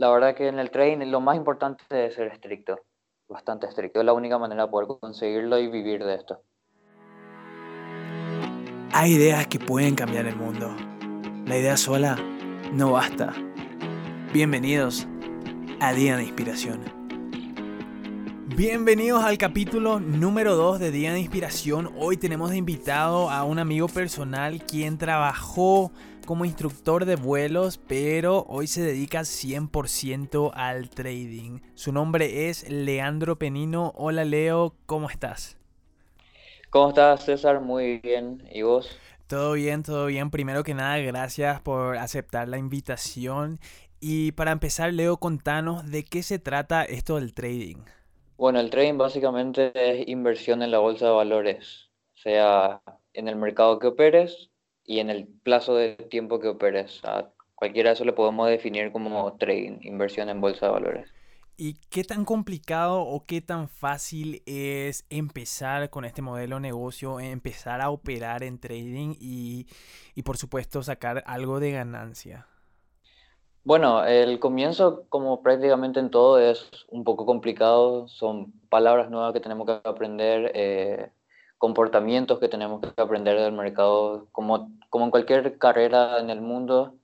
La verdad que en el trading lo más importante es ser estricto, bastante estricto. Es la única manera de poder conseguirlo y vivir de esto. Hay ideas que pueden cambiar el mundo. La idea sola no basta. Bienvenidos a Día de Inspiración. Bienvenidos al capítulo número 2 de Día de Inspiración. Hoy tenemos de invitado a un amigo personal quien trabajó como instructor de vuelos, pero hoy se dedica 100% al trading. Su nombre es Leandro Penino. Hola Leo, ¿cómo estás? ¿Cómo estás, César? Muy bien. ¿Y vos? Todo bien, todo bien. Primero que nada, gracias por aceptar la invitación. Y para empezar, Leo, contanos de qué se trata esto del trading. Bueno, el trading básicamente es inversión en la bolsa de valores, sea en el mercado que operes y en el plazo de tiempo que operes. A cualquiera de eso le podemos definir como trading, inversión en bolsa de valores. ¿Y qué tan complicado o qué tan fácil es empezar con este modelo de negocio, empezar a operar en trading y, y por supuesto sacar algo de ganancia? Bueno, el comienzo, como prácticamente en todo, es un poco complicado. Son palabras nuevas que tenemos que aprender, eh, comportamientos que tenemos que aprender del mercado. Como, como en cualquier carrera en el mundo,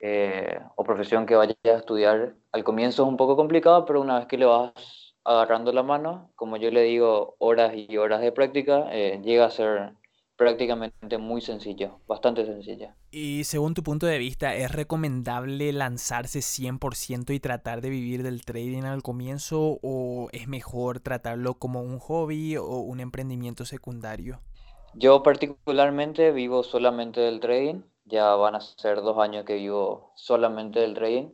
eh, o profesión que vayas a estudiar, al comienzo es un poco complicado, pero una vez que le vas agarrando la mano, como yo le digo, horas y horas de práctica, eh, llega a ser prácticamente muy sencillo, bastante sencilla. Y según tu punto de vista, ¿es recomendable lanzarse 100% y tratar de vivir del trading al comienzo o es mejor tratarlo como un hobby o un emprendimiento secundario? Yo particularmente vivo solamente del trading ya van a ser dos años que vivo solamente del trading.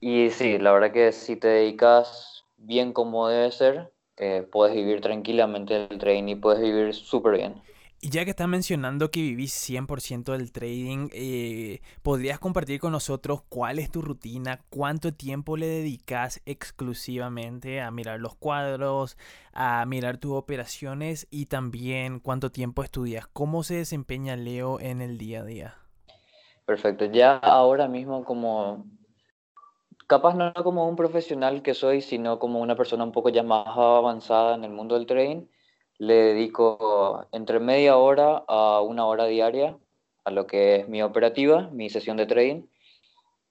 Y sí, la verdad que si te dedicas bien como debe ser, eh, puedes vivir tranquilamente del trading y puedes vivir súper bien. Y ya que estás mencionando que vivís 100% del trading, eh, ¿podrías compartir con nosotros cuál es tu rutina? ¿Cuánto tiempo le dedicas exclusivamente a mirar los cuadros, a mirar tus operaciones y también cuánto tiempo estudias? ¿Cómo se desempeña Leo en el día a día? Perfecto, ya ahora mismo como, capaz no como un profesional que soy, sino como una persona un poco ya más avanzada en el mundo del trading le dedico entre media hora a una hora diaria a lo que es mi operativa, mi sesión de trading.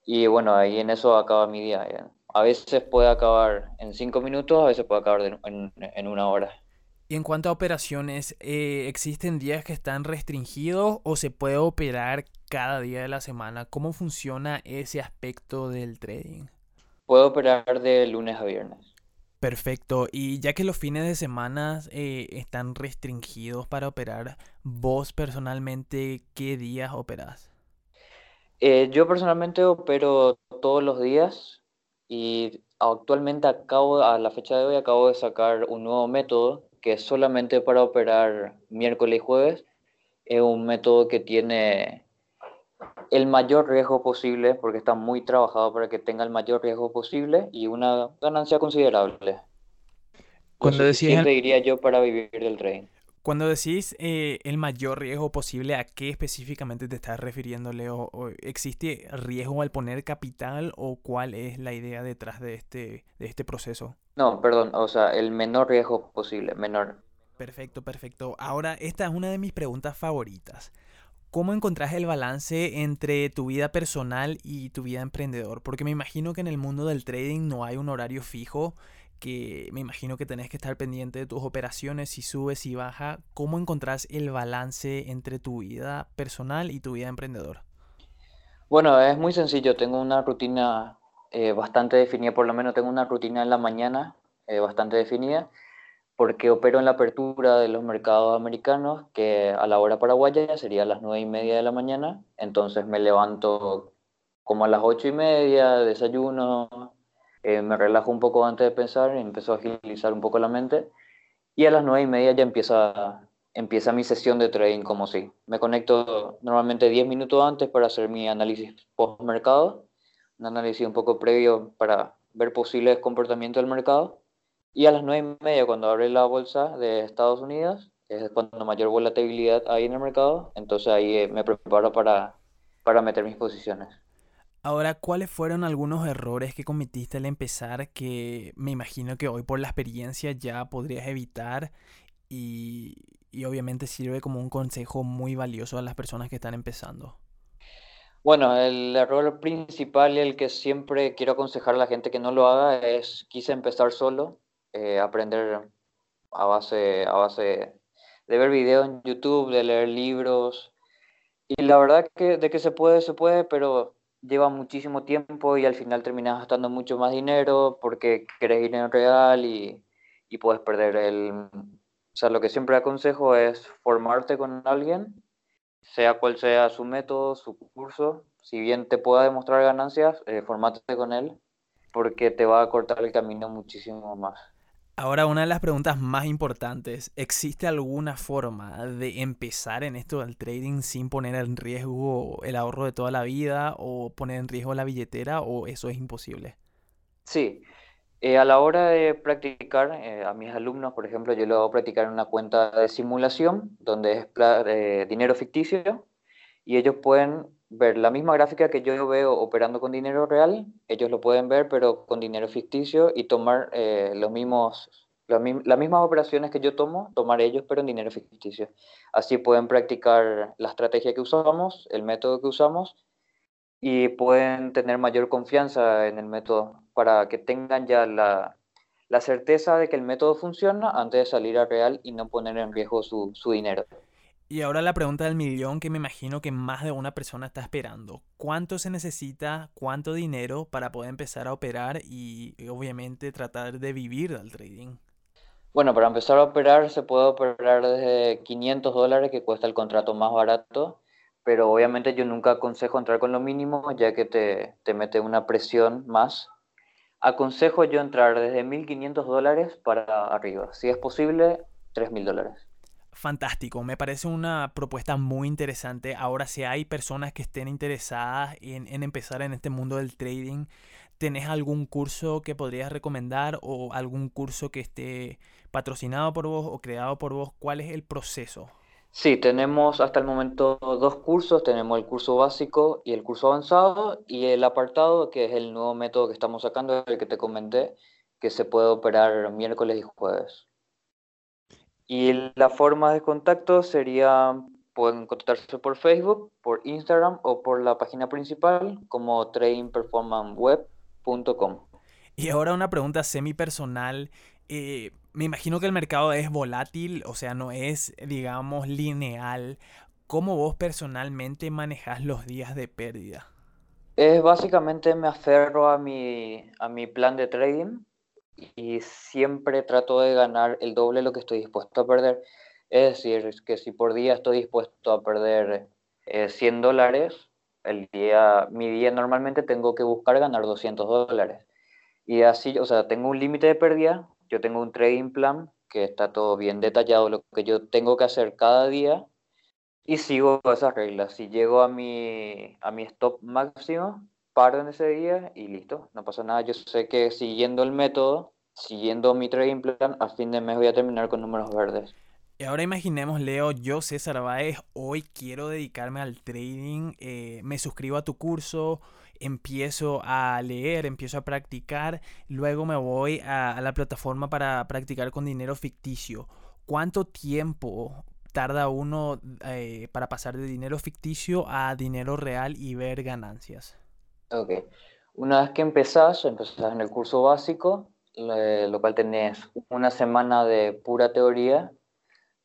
Y bueno, ahí en eso acaba mi día. Eh. A veces puede acabar en cinco minutos, a veces puede acabar en, una hora. Y en cuanto a operaciones, eh, ¿existen días que están restringidos o se puede operar cada día de la semana? ¿Cómo funciona ese aspecto del trading? Puedo operar de lunes a viernes. Perfecto. Y ya que los fines de semana eh, están restringidos para operar, vos personalmente, ¿qué días operás? Eh, yo personalmente opero todos los días y actualmente acabo, a la fecha de hoy, acabo de sacar un nuevo método que es solamente para operar miércoles y jueves. Es un método que tiene el mayor riesgo posible, porque está muy trabajado para que tenga el mayor riesgo posible y una ganancia considerable. Cuando decís diría yo para vivir del trading. Cuando decís eh, el mayor riesgo posible, ¿a qué específicamente te estás refiriendo, Leo? ¿Existe riesgo al poner capital o cuál es la idea detrás de este, de este proceso? No, perdón, o sea, el menor riesgo posible, menor. Perfecto, perfecto. Ahora, esta es una de mis preguntas favoritas. ¿Cómo encontrás el balance entre tu vida personal y tu vida emprendedor? Porque me imagino que en el mundo del trading no hay un horario fijo, que me imagino que tenés que estar pendiente de tus operaciones, si subes y baja. ¿Cómo encontrás el balance entre tu vida personal y tu vida emprendedor? Bueno, es muy sencillo. Tengo una rutina eh, bastante definida, por lo menos tengo una rutina en la mañana eh, bastante definida porque opero en la apertura de los mercados americanos, que a la hora paraguaya sería a las nueve y media de la mañana. Entonces me levanto como a las ocho y media, desayuno, eh, me relajo un poco antes de pensar, empiezo a agilizar un poco la mente. Y a las nueve y media ya empieza, empieza mi sesión de trading como si. Me conecto normalmente 10 minutos antes para hacer mi análisis post-mercado, un análisis un poco previo para ver posibles comportamientos del mercado y a las nueve y media, cuando abre la bolsa de Estados Unidos, es cuando mayor volatilidad hay en el mercado, entonces ahí eh, me preparo para, para meter mis posiciones. Ahora, ¿cuáles fueron algunos errores que cometiste al empezar que me imagino que hoy por la experiencia ya podrías evitar y, y obviamente sirve como un consejo muy valioso a las personas que están empezando? Bueno, el error principal y el que siempre quiero aconsejar a la gente que no lo haga es quise empezar solo, eh, aprender a base, a base de ver videos en YouTube, de leer libros. Y la verdad que de que se puede, se puede, pero lleva muchísimo tiempo y al final terminas gastando mucho más dinero porque querés dinero real y, y puedes perder el... O sea, lo que siempre aconsejo es formarte con alguien, sea cual sea su método, su curso. Si bien te pueda demostrar ganancias, eh, formate con él porque te va a cortar el camino muchísimo más. Ahora, una de las preguntas más importantes, ¿existe alguna forma de empezar en esto del trading sin poner en riesgo el ahorro de toda la vida o poner en riesgo la billetera o eso es imposible? Sí, eh, a la hora de practicar, eh, a mis alumnos, por ejemplo, yo lo hago practicar en una cuenta de simulación donde es eh, dinero ficticio y ellos pueden ver la misma gráfica que yo veo operando con dinero real, ellos lo pueden ver, pero con dinero ficticio y tomar eh, los mismos, las mismas operaciones que yo tomo, tomar ellos, pero en dinero ficticio. Así pueden practicar la estrategia que usamos, el método que usamos y pueden tener mayor confianza en el método para que tengan ya la, la certeza de que el método funciona antes de salir a real y no poner en riesgo su, su dinero. Y ahora la pregunta del millón que me imagino que más de una persona está esperando. ¿Cuánto se necesita, cuánto dinero para poder empezar a operar y obviamente tratar de vivir del trading? Bueno, para empezar a operar se puede operar desde 500 dólares que cuesta el contrato más barato, pero obviamente yo nunca aconsejo entrar con lo mínimo ya que te, te mete una presión más. Aconsejo yo entrar desde 1.500 dólares para arriba, si es posible 3.000 dólares fantástico. Me parece una propuesta muy interesante. Ahora, si hay personas que estén interesadas en, empezar en este mundo del trading, ¿tenés algún curso que podrías recomendar o algún curso que esté patrocinado por vos o creado por vos? ¿Cuál es el proceso? Sí, tenemos hasta el momento dos cursos. Tenemos el curso básico y el curso avanzado y el apartado, que es el nuevo método que estamos sacando, el que te comenté, que se puede operar miércoles y jueves. Y la forma de contacto sería, pueden contactarse por Facebook, por Instagram o por la página principal como tradingperformanceweb.com. Y ahora una pregunta semi personal. Eh, me imagino que el mercado es volátil, o sea, no es, digamos, lineal. ¿Cómo vos personalmente manejas los días de pérdida? Es básicamente me aferro a mi, a mi plan de trading y siempre trato de ganar el doble de lo que estoy dispuesto a perder. Es decir, que si por día estoy dispuesto a perder 100 eh, dólares, el día, mi día normalmente tengo que buscar ganar 200 dólares. Y así, o sea, tengo un límite de pérdida, yo tengo un trading plan que está todo bien detallado, lo que yo tengo que hacer cada día y sigo esas reglas. Si llego a mi, a mi stop máximo, paro en ese día y listo, no pasa nada. Yo sé que siguiendo el método, siguiendo mi trading plan, a fin de mes voy a terminar con números verdes. Y ahora imaginemos, Leo, yo César Báez, hoy quiero dedicarme al trading, eh, me suscribo a tu curso, empiezo a leer, empiezo a practicar, luego me voy a, la plataforma para practicar con dinero ficticio. ¿Cuánto tiempo tarda uno eh, para pasar de dinero ficticio a dinero real y ver ganancias? Ok. Una vez que empezás, empezás en el curso básico, lo cual tenés una semana de pura teoría.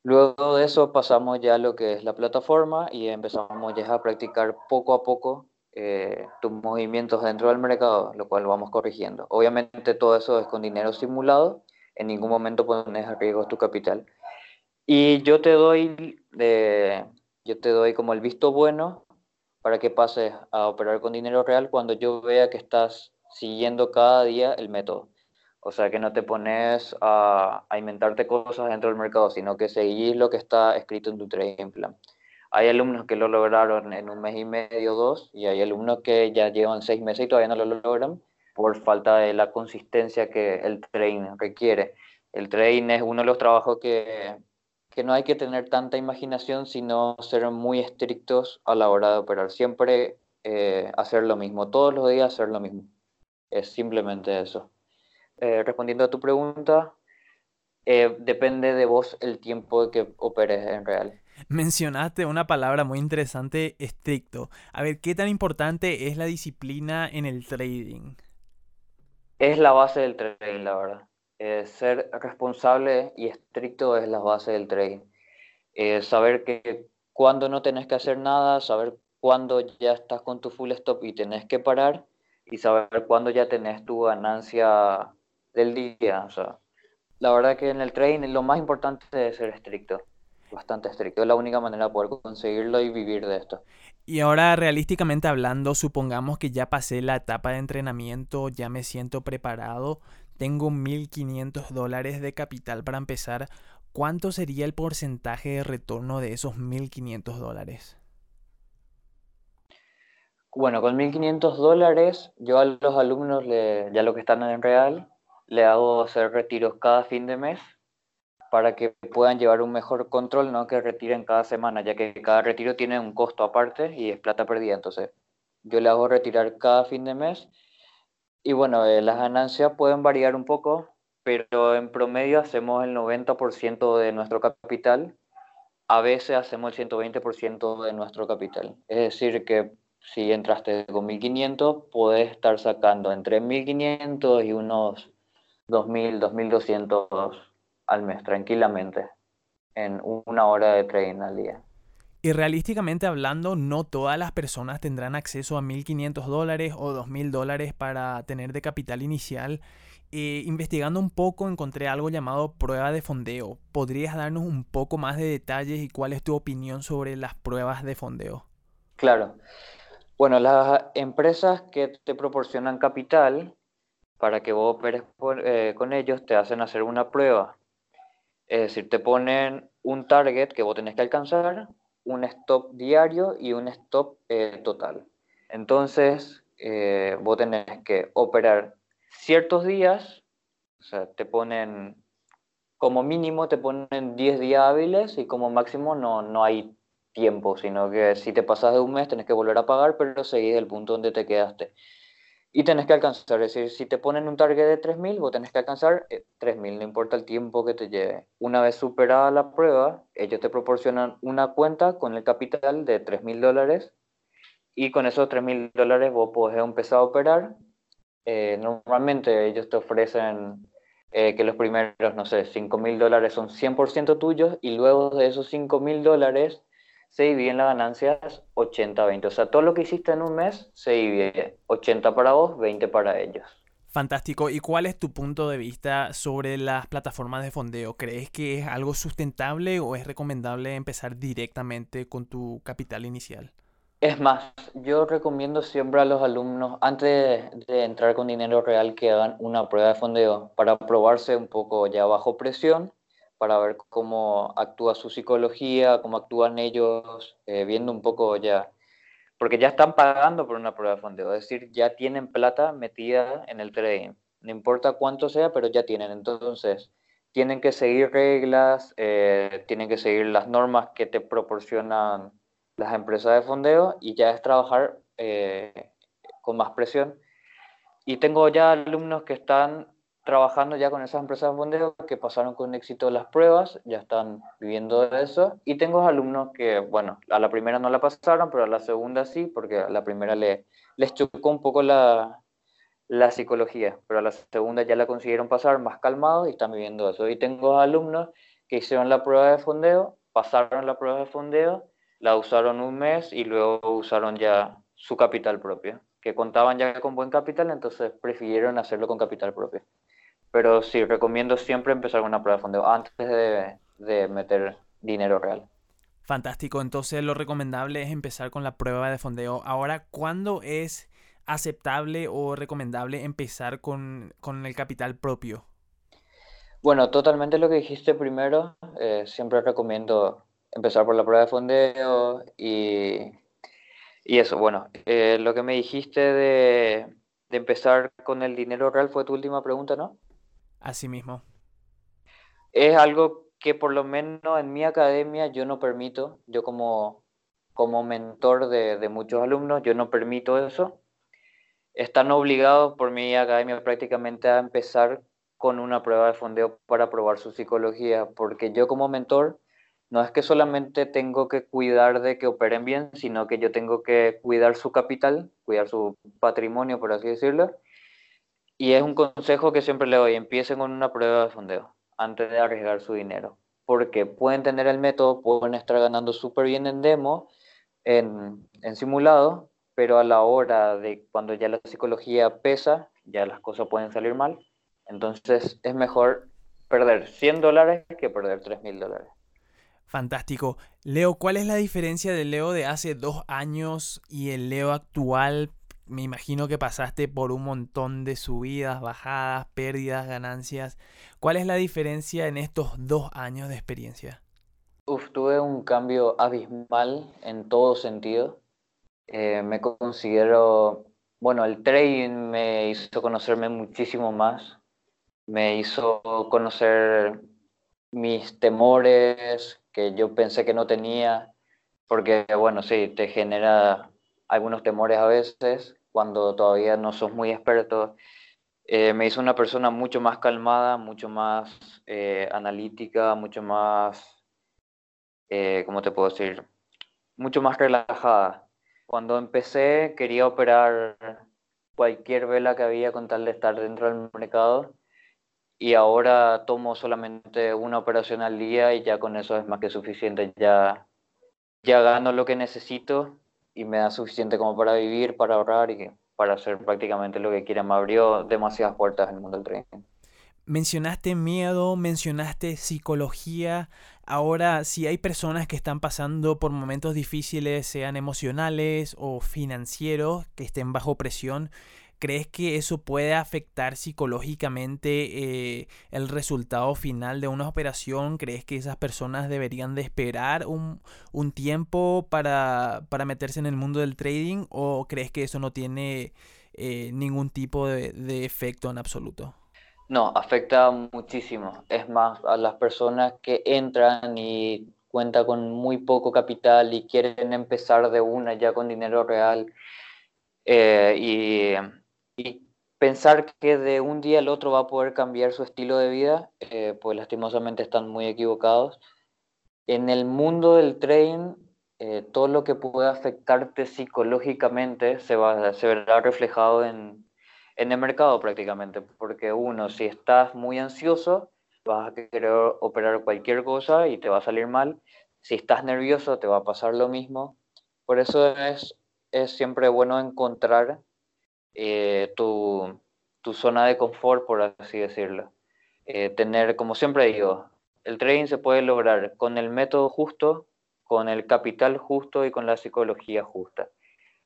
Luego de eso pasamos ya a lo que es la plataforma y empezamos ya a practicar poco a poco eh, tus movimientos dentro del mercado, lo cual vamos corrigiendo. Obviamente todo eso es con dinero simulado, en ningún momento pones a riesgo tu capital. Y yo te doy, de, yo te doy como el visto bueno para que pases a operar con dinero real cuando yo vea que estás siguiendo cada día el método. O sea, que no te pones a, inventarte cosas dentro del mercado, sino que seguís lo que está escrito en tu trading plan. Hay alumnos que lo lograron en un mes y medio, dos, y hay alumnos que ya llevan seis meses y todavía no lo logran por falta de la consistencia que el trading requiere. El trading es uno de los trabajos que que no hay que tener tanta imaginación, sino ser muy estrictos a la hora de operar. Siempre eh, hacer lo mismo, todos los días hacer lo mismo. Es simplemente eso. Eh, respondiendo a tu pregunta, eh, depende de vos el tiempo que operes en real. Mencionaste una palabra muy interesante, estricto. A ver, ¿qué tan importante es la disciplina en el trading? Es la base del trading, la verdad. Ser responsable y estricto es la base del trading. saber que cuando no tenés que hacer nada, saber cuándo ya estás con tu full stop y tenés que parar y saber cuándo ya tenés tu ganancia del día. La verdad que en el trading lo más importante es ser estricto, bastante estricto. Es la única manera de poder conseguirlo y vivir de esto. Y ahora, realísticamente hablando, supongamos que ya pasé la etapa de entrenamiento, ya me siento preparado, tengo 1.500 dólares de capital para empezar. ¿cuánto sería el porcentaje de retorno de esos 1.500 dólares? Bueno, con 1.500 dólares, yo a los alumnos, ya lo que están en real, le hago hacer retiros cada fin de mes para que puedan llevar un mejor control, no que retiren cada semana, ya que cada retiro tiene un costo aparte y es plata perdida. Entonces, yo le hago retirar cada fin de mes. Y bueno, eh, las ganancias pueden variar un poco, pero en promedio hacemos el 90% de nuestro capital, a veces hacemos el 120% de nuestro capital. Es decir, que si entraste con 1500, puedes estar sacando entre 1500 y unos 2000, 2200 al mes, tranquilamente, en una hora de trading al día. Y realísticamente hablando, no todas las personas tendrán acceso a 1.500 dólares o 2.000 dólares para tener de capital inicial. Eh, investigando un poco encontré algo llamado prueba de fondeo. ¿Podrías darnos un poco más de detalles y cuál es tu opinión sobre las pruebas de fondeo? Claro. Bueno, las empresas que te proporcionan capital para que vos operes eh, con ellos te hacen hacer una prueba. Es decir, te ponen un target que vos tenés que alcanzar, un stop diario y un stop eh, total. Entonces, vos tenés que operar ciertos días, o sea, te ponen, como mínimo te ponen 10 días hábiles y como máximo no, no hay tiempo, sino que si te pasas de un mes tenés que volver a pagar, pero seguís el punto donde te quedaste. Y tenés que alcanzar, es decir, si te ponen un target de 3.000, vos tenés que alcanzar 3.000, eh, no importa el tiempo que te lleve. Una vez superada la prueba, ellos te proporcionan una cuenta con el capital de 3.000 dólares y con esos 3.000 dólares vos podés empezar a operar eh, normalmente ellos te ofrecen eh, que los primeros, no sé, 5 mil dólares son 100% tuyos y luego de esos 5 mil dólares se dividen las ganancias 80-20. O sea, todo lo que hiciste en un mes se divide 80 para vos, 20 para ellos. Fantástico. ¿Y cuál es tu punto de vista sobre las plataformas de fondeo? ¿Crees que es algo sustentable o es recomendable empezar directamente con tu capital inicial? Es más, yo recomiendo siempre a los alumnos, antes de, entrar con dinero real, que hagan una prueba de fondeo para probarse un poco ya bajo presión, para ver cómo actúa su psicología, cómo actúan ellos, eh, viendo un poco ya, porque ya están pagando por una prueba de fondeo, es decir, ya tienen plata metida en el trading, no importa cuánto sea, pero ya tienen, entonces tienen que seguir reglas, eh, tienen que seguir las normas que te proporcionan las empresas de fondeo y ya es trabajar eh, con más presión. Y tengo ya alumnos que están trabajando ya con esas empresas de fondeo que pasaron con éxito las pruebas, ya están viviendo de eso. Y tengo alumnos que, bueno, a la primera no la pasaron, pero a la segunda sí, porque a la primera le, les chocó un poco la, la psicología, pero a la segunda ya la consiguieron pasar más calmados y están viviendo eso. Y tengo alumnos que hicieron la prueba de fondeo, pasaron la prueba de fondeo la usaron un mes y luego usaron ya su capital propio, que contaban ya con buen capital, entonces prefirieron hacerlo con capital propio. Pero sí, recomiendo siempre empezar con una prueba de fondeo antes de, de meter dinero real. Fantástico, entonces lo recomendable es empezar con la prueba de fondeo. Ahora, ¿cuándo es aceptable o recomendable empezar con, con el capital propio? Bueno, totalmente lo que dijiste primero. Eh, siempre recomiendo empezar por la prueba de fondeo y, y eso, bueno, eh, lo que me dijiste de, de, empezar con el dinero real fue tu última pregunta, ¿no? Así mismo. Es algo que por lo menos en mi academia yo no permito, yo como como mentor de, de muchos alumnos, yo no permito eso. Están obligados por mi academia prácticamente a empezar con una prueba de fondeo para probar su psicología, porque yo como mentor no es que solamente tengo que cuidar de que operen bien, sino que yo tengo que cuidar su capital, cuidar su patrimonio, por así decirlo. Y es un consejo que siempre le doy, empiecen con una prueba de fondeo antes de arriesgar su dinero, porque pueden tener el método, pueden estar ganando súper bien en demo, en, en simulado, pero a la hora de cuando ya la psicología pesa, ya las cosas pueden salir mal. Entonces es mejor perder 100 dólares que perder 3 mil dólares. Fantástico. Leo, ¿cuál es la diferencia del Leo de hace dos años y el Leo actual? Me imagino que pasaste por un montón de subidas, bajadas, pérdidas, ganancias. ¿Cuál es la diferencia en estos dos años de experiencia? Tuve un cambio abismal en todo sentido. Eh, me considero, bueno, el trading me hizo conocerme muchísimo más, me hizo conocer mis temores, que yo pensé que no tenía, porque bueno, sí, te genera algunos temores a veces cuando todavía no sos muy experto. Eh, me hizo una persona mucho más calmada, mucho más eh, analítica, mucho más, eh, ¿cómo te puedo decir? Mucho más relajada. Cuando empecé quería operar cualquier vela que había con tal de estar dentro del mercado y ahora tomo solamente una operación al día y ya con eso es más que suficiente. Ya, ya gano lo que necesito y me da suficiente como para vivir, para ahorrar y para hacer prácticamente lo que quiera. Me abrió demasiadas puertas en el mundo del trading. Mencionaste miedo, mencionaste psicología. Ahora, si hay personas que están pasando por momentos difíciles, sean emocionales o financieros, que estén bajo presión, ¿Crees que eso puede afectar psicológicamente eh, el resultado final de una operación? ¿Crees que esas personas deberían de esperar un, tiempo para, meterse en el mundo del trading? ¿O crees que eso no tiene eh, ningún tipo de, de efecto en absoluto? No, afecta muchísimo. Es más, a las personas que entran y cuentan con muy poco capital y quieren empezar de una ya con dinero real eh, y y pensar que de un día al otro va a poder cambiar su estilo de vida, eh, pues lastimosamente están muy equivocados. En el mundo del trading, eh, todo lo que puede afectarte psicológicamente se, va, se verá reflejado en, en el mercado prácticamente, porque uno, si estás muy ansioso, vas a querer operar cualquier cosa y te va a salir mal. Si estás nervioso, te va a pasar lo mismo. Por eso es, es siempre bueno encontrar eh, tu, tu, zona de confort, por así decirlo. Eh, tener, como siempre digo, el trading se puede lograr con el método justo, con el capital justo y con la psicología justa.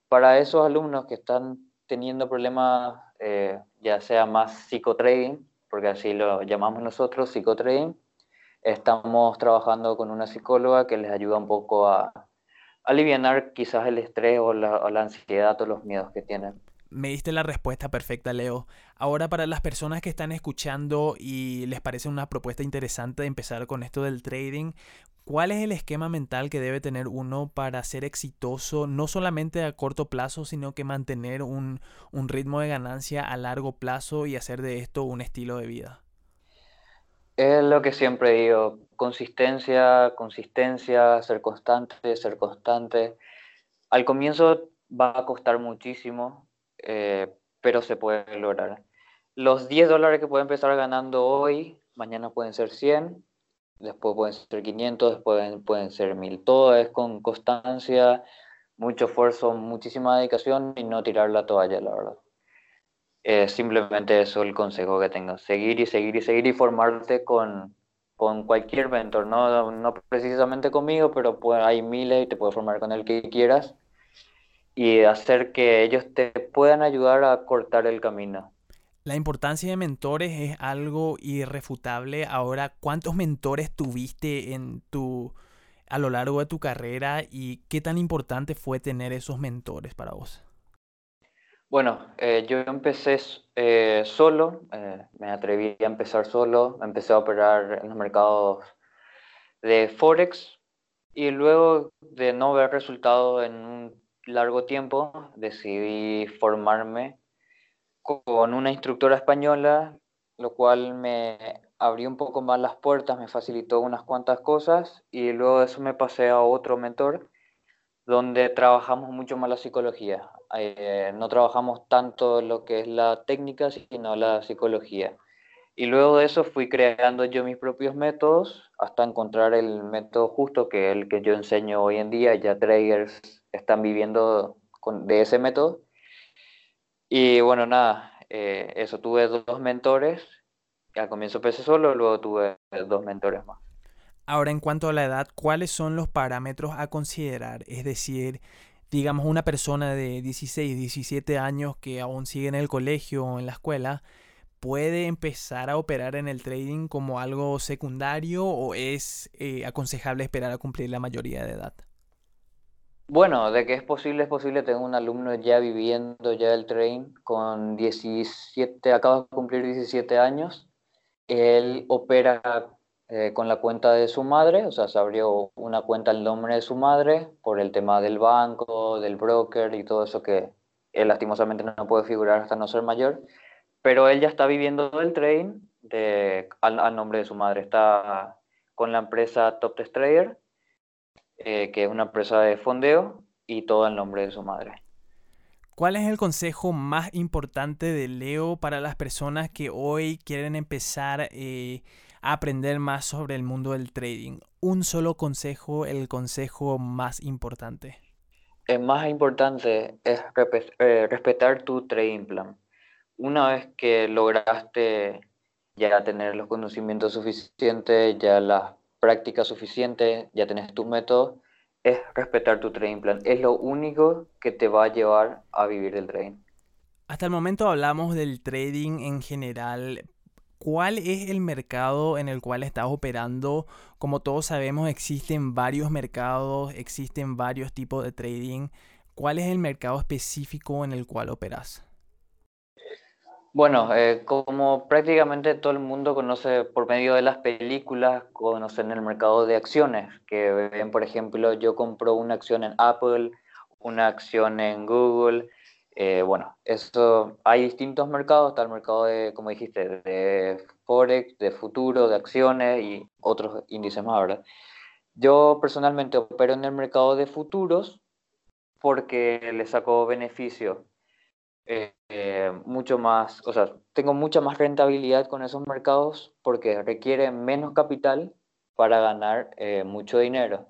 Para esos alumnos que están teniendo problemas, eh, ya sea más psicotrading, porque así lo llamamos nosotros, psicotrading, estamos trabajando con una psicóloga que les ayuda un poco a, aliviar quizás el estrés o la, o la ansiedad o los miedos que tienen. Me diste la respuesta perfecta, Leo. Ahora para las personas que están escuchando y les parece una propuesta interesante de empezar con esto del trading, ¿cuál es el esquema mental que debe tener uno para ser exitoso, no solamente a corto plazo, sino que mantener un, un ritmo de ganancia a largo plazo y hacer de esto un estilo de vida? Es lo que siempre digo, consistencia, consistencia, ser constante, ser constante. Al comienzo va a costar muchísimo, eh, pero se puede lograr. Los 10 dólares que puede empezar ganando hoy, mañana pueden ser 100, después pueden ser 500, después pueden ser 1000. Todo es con constancia, mucho esfuerzo, muchísima dedicación y no tirar la toalla, la verdad. simplemente eso el consejo que tengo, seguir y seguir y seguir y formarte con, con cualquier mentor, ¿no? no precisamente conmigo, pero hay miles y te puedes formar con el que quieras y hacer que ellos te puedan ayudar a cortar el camino. La importancia de mentores es algo irrefutable. Ahora, ¿cuántos mentores tuviste en tu a lo largo de tu carrera y qué tan importante fue tener esos mentores para vos? Bueno, eh, yo empecé eh, solo, eh, me atreví a empezar solo, empecé a operar en los mercados de Forex Y luego de no ver resultados en un largo tiempo, decidí formarme con una instructora española, lo cual me abrió un poco más las puertas, me facilitó unas cuantas cosas y luego de eso me pasé a otro mentor donde trabajamos mucho más la psicología. Eh, no trabajamos tanto lo que es la técnica, sino la psicología. Y luego de eso fui creando yo mis propios métodos hasta encontrar el método justo, que es el que yo enseño hoy en día. Ya traders están viviendo con, de ese método. Y bueno, nada, eh, eso, tuve dos mentores. Al comienzo empecé solo, luego tuve dos mentores más. Ahora, en cuanto a la edad, ¿cuáles son los parámetros a considerar? Es decir, digamos, una persona de 16, 17 años que aún sigue en el colegio o en la escuela, puede empezar a operar en el trading como algo secundario o es eh, aconsejable esperar a cumplir la mayoría de edad? Bueno, de que es posible, es posible. Tengo un alumno ya viviendo ya el trading con 17, acaba de cumplir 17 años. Él opera eh, con la cuenta de su madre, o sea, se abrió una cuenta en nombre de su madre por el tema del banco, del broker y todo eso que él lastimosamente no puede figurar hasta no ser mayor pero él ya está viviendo del trading de, al, nombre de su madre. Está con la empresa Top Test Trader, eh, que es una empresa de fondeo, y todo al nombre de su madre. ¿Cuál es el consejo más importante de Leo para las personas que hoy quieren empezar eh, a aprender más sobre el mundo del trading? Un solo consejo, el consejo más importante. El más importante es eh, respetar tu trading plan una vez que lograste ya tener los conocimientos suficientes, ya las prácticas suficientes, ya tenés tu método, es respetar tu trading plan. Es lo único que te va a llevar a vivir el trading. Hasta el momento hablamos del trading en general. ¿Cuál es el mercado en el cual estás operando? Como todos sabemos, existen varios mercados, existen varios tipos de trading. ¿Cuál es el mercado específico en el cual operas? Bueno, eh, como prácticamente todo el mundo conoce por medio de las películas, conocen el mercado de acciones, que ven, por ejemplo, yo compro una acción en Apple, una acción en Google. Eh, bueno, eso, hay distintos mercados, está el mercado de, como dijiste, de Forex, de futuro, de acciones y otros índices más, ¿verdad? Yo personalmente opero en el mercado de futuros porque le saco beneficio eh, mucho más, o sea, tengo mucha más rentabilidad con esos mercados porque requiere menos capital para ganar eh, mucho dinero,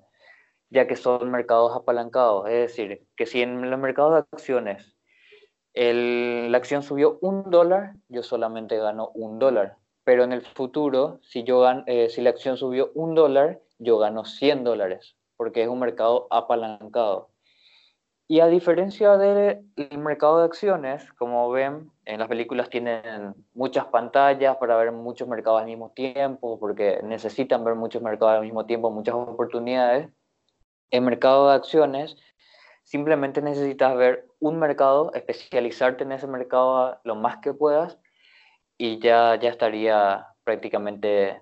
ya que son mercados apalancados. Es decir, que si en los mercados de acciones la acción subió un dólar, yo solamente gano un dólar. Pero en el futuro, si, yo eh, si la acción subió un dólar, yo gano 100 dólares, porque es un mercado apalancado. Y a diferencia del mercado de acciones, como ven, en las películas tienen muchas pantallas para ver muchos mercados al mismo tiempo, porque necesitan ver muchos mercados al mismo tiempo, muchas oportunidades. En mercado de acciones, simplemente necesitas ver un mercado, especializarte en ese mercado lo más que puedas y ya, ya estaría prácticamente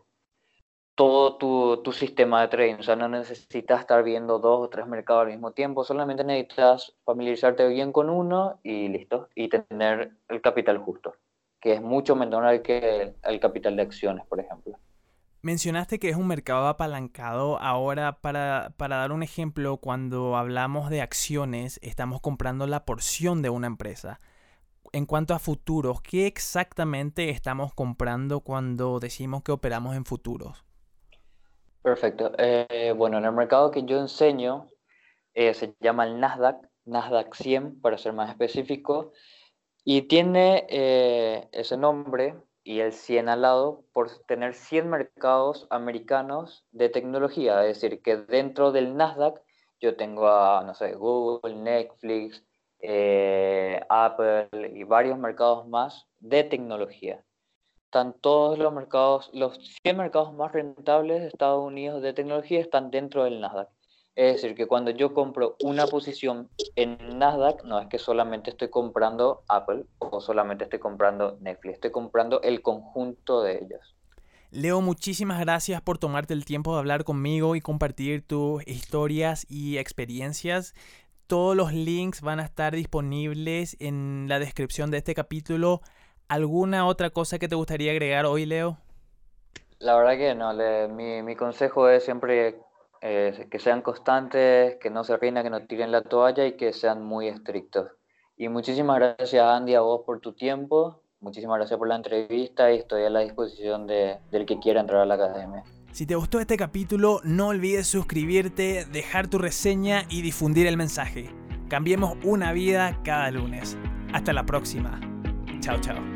todo tu, tu, sistema de trading. O sea, no necesitas estar viendo dos o tres mercados al mismo tiempo, solamente necesitas familiarizarte bien con uno y listo, y tener el capital justo, que es mucho menor que el capital de acciones, por ejemplo. Mencionaste que es un mercado apalancado. Ahora, para, para dar un ejemplo, cuando hablamos de acciones, estamos comprando la porción de una empresa. En cuanto a futuros, ¿qué exactamente estamos comprando cuando decimos que operamos en futuros? Perfecto. Eh, bueno, en el mercado que yo enseño eh, se llama el Nasdaq, Nasdaq 100 para ser más específico, y tiene eh, ese nombre y el 100 al lado por tener 100 mercados americanos de tecnología, es decir, que dentro del Nasdaq yo tengo a, no sé, Google, Netflix, Apple y varios mercados más de tecnología están todos los mercados, los 100 mercados más rentables de Estados Unidos de tecnología están dentro del Nasdaq. Es decir, que cuando yo compro una posición en Nasdaq, no es que solamente estoy comprando Apple o solamente estoy comprando Netflix, estoy comprando el conjunto de ellos. Leo, muchísimas gracias por tomarte el tiempo de hablar conmigo y compartir tus historias y experiencias. Todos los links van a estar disponibles en la descripción de este capítulo. ¿Alguna otra cosa que te gustaría agregar hoy, Leo? La verdad que no, mi, consejo es siempre eh, que sean constantes, que no se rindan, que no tiren la toalla y que sean muy estrictos. Y muchísimas gracias Andy a vos por tu tiempo Muchísimas gracias por la entrevista y estoy a la disposición de, del que quiera entrar a la academia. Si te gustó este capítulo, no olvides suscribirte, dejar tu reseña y difundir el mensaje. Cambiemos una vida cada lunes. Hasta la próxima. Chao, chao.